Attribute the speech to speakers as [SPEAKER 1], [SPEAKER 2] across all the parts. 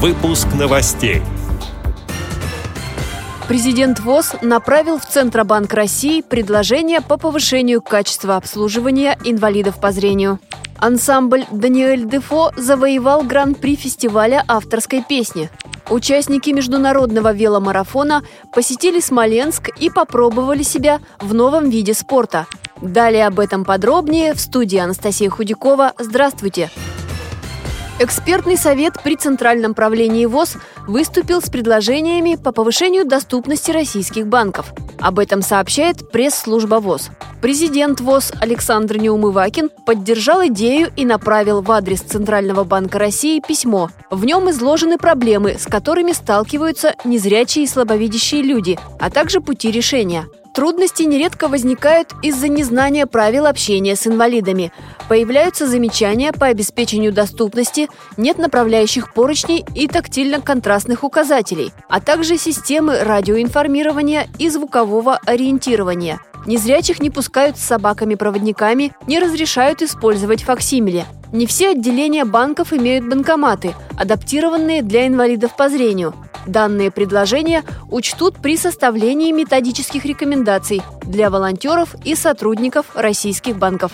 [SPEAKER 1] Выпуск новостей.
[SPEAKER 2] Президент ВОЗ направил в Центробанк России предложение по повышению качества обслуживания инвалидов по зрению. Ансамбль «Даниэль Дефо» завоевал гран-при фестиваля авторской песни. Участники международного веломарафона посетили Смоленск и попробовали себя в новом виде спорта. Далее об этом подробнее в студии Анастасия Худякова. Здравствуйте! Экспертный совет при Центральном правлении ВОЗ выступил с предложениями по повышению доступности российских банков. Об этом сообщает пресс-служба ВОЗ. Президент ВОЗ Александр Неумывакин поддержал идею и направил в адрес Центрального банка России письмо. В нем изложены проблемы, с которыми сталкиваются незрячие и слабовидящие люди, а также пути решения. Трудности нередко возникают из-за незнания правил общения с инвалидами. Появляются замечания по обеспечению доступности, нет направляющих поручней и тактильно-контрастных указателей, а также системы радиоинформирования и звукового ориентирования. Незрячих не пускают с собаками-проводниками, не разрешают использовать факсимили. Не все отделения банков имеют банкоматы, адаптированные для инвалидов по зрению – Данные предложения учтут при составлении методических рекомендаций для волонтеров и сотрудников российских банков.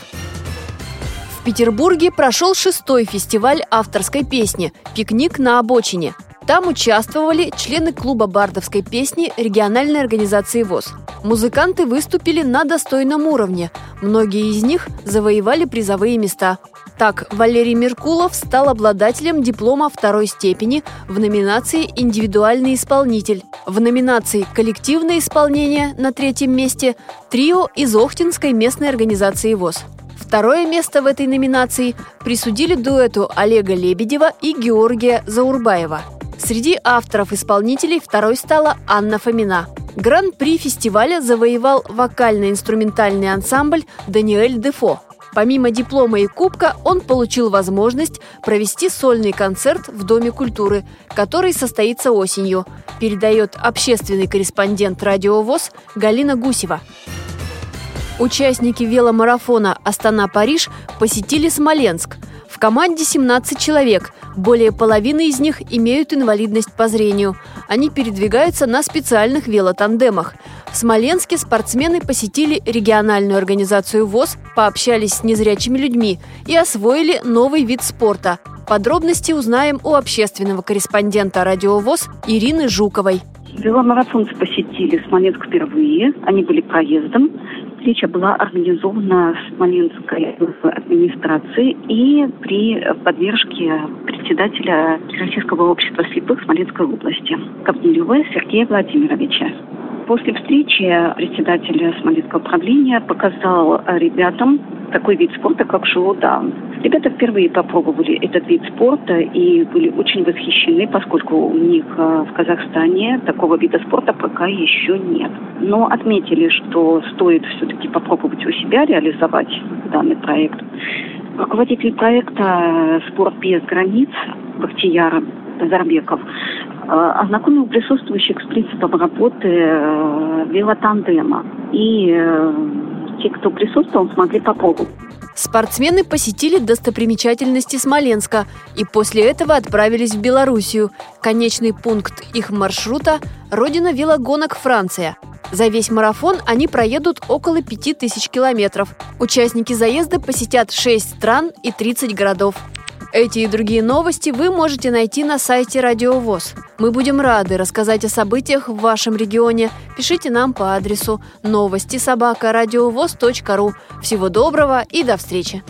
[SPEAKER 2] В Петербурге прошел шестой фестиваль авторской песни «Пикник на обочине». Там участвовали члены клуба бардовской песни региональной организации ВОЗ. Музыканты выступили на достойном уровне. Многие из них завоевали призовые места. Так, Валерий Меркулов стал обладателем диплома второй степени в номинации «Индивидуальный исполнитель». В номинации «Коллективное исполнение» на третьем месте трио из Охтинской местной организации ВОЗ. Второе место в этой номинации присудили дуэту Олега Лебедева и Георгия Заурбаева. Среди авторов-исполнителей второй стала Анна Фомина. Гран-при фестиваля завоевал вокально-инструментальный ансамбль «Даниэль Дефо», Помимо диплома и кубка, он получил возможность провести сольный концерт в Доме культуры, который состоится осенью, передает общественный корреспондент «Радио ВОЗ» Галина Гусева. Участники веломарафона «Астана-Париж» посетили Смоленск. В команде 17 человек, более половины из них имеют инвалидность по зрению. Они передвигаются на специальных велотандемах. В Смоленске спортсмены посетили региональную организацию ВОЗ, пообщались с незрячими людьми и освоили новый вид спорта. Подробности узнаем у общественного корреспондента «Радио ВОЗ» Ирины Жуковой.
[SPEAKER 3] Веломарафонцы посетили Смоленск впервые. Они были проездом. Встреча была организована Смоленской администрацией и при поддержке председателя Российского общества слепых Смоленской области Ковнилева Сергея Владимировича. После встречи председатель Смоленского управления показал ребятам такой вид спорта, как шоу-даун. Ребята впервые попробовали этот вид спорта и были очень восхищены, поскольку у них э, в Казахстане такого вида спорта пока еще нет. Но отметили, что стоит все-таки попробовать у себя реализовать данный проект. Руководитель проекта «Спорт без границ» Бахтияр Зарбеков Э, ознакомил присутствующих с принципом работы э, велотандема. И э, те, кто присутствовал, смогли попробовать.
[SPEAKER 2] Спортсмены посетили достопримечательности Смоленска и после этого отправились в Белоруссию. Конечный пункт их маршрута – родина велогонок Франция. За весь марафон они проедут около 5000 километров. Участники заезда посетят 6 стран и 30 городов. Эти и другие новости вы можете найти на сайте Радио ВОЗ. Мы будем рады рассказать о событиях в вашем регионе. Пишите нам по адресу новости собака ру. Всего доброго и до встречи!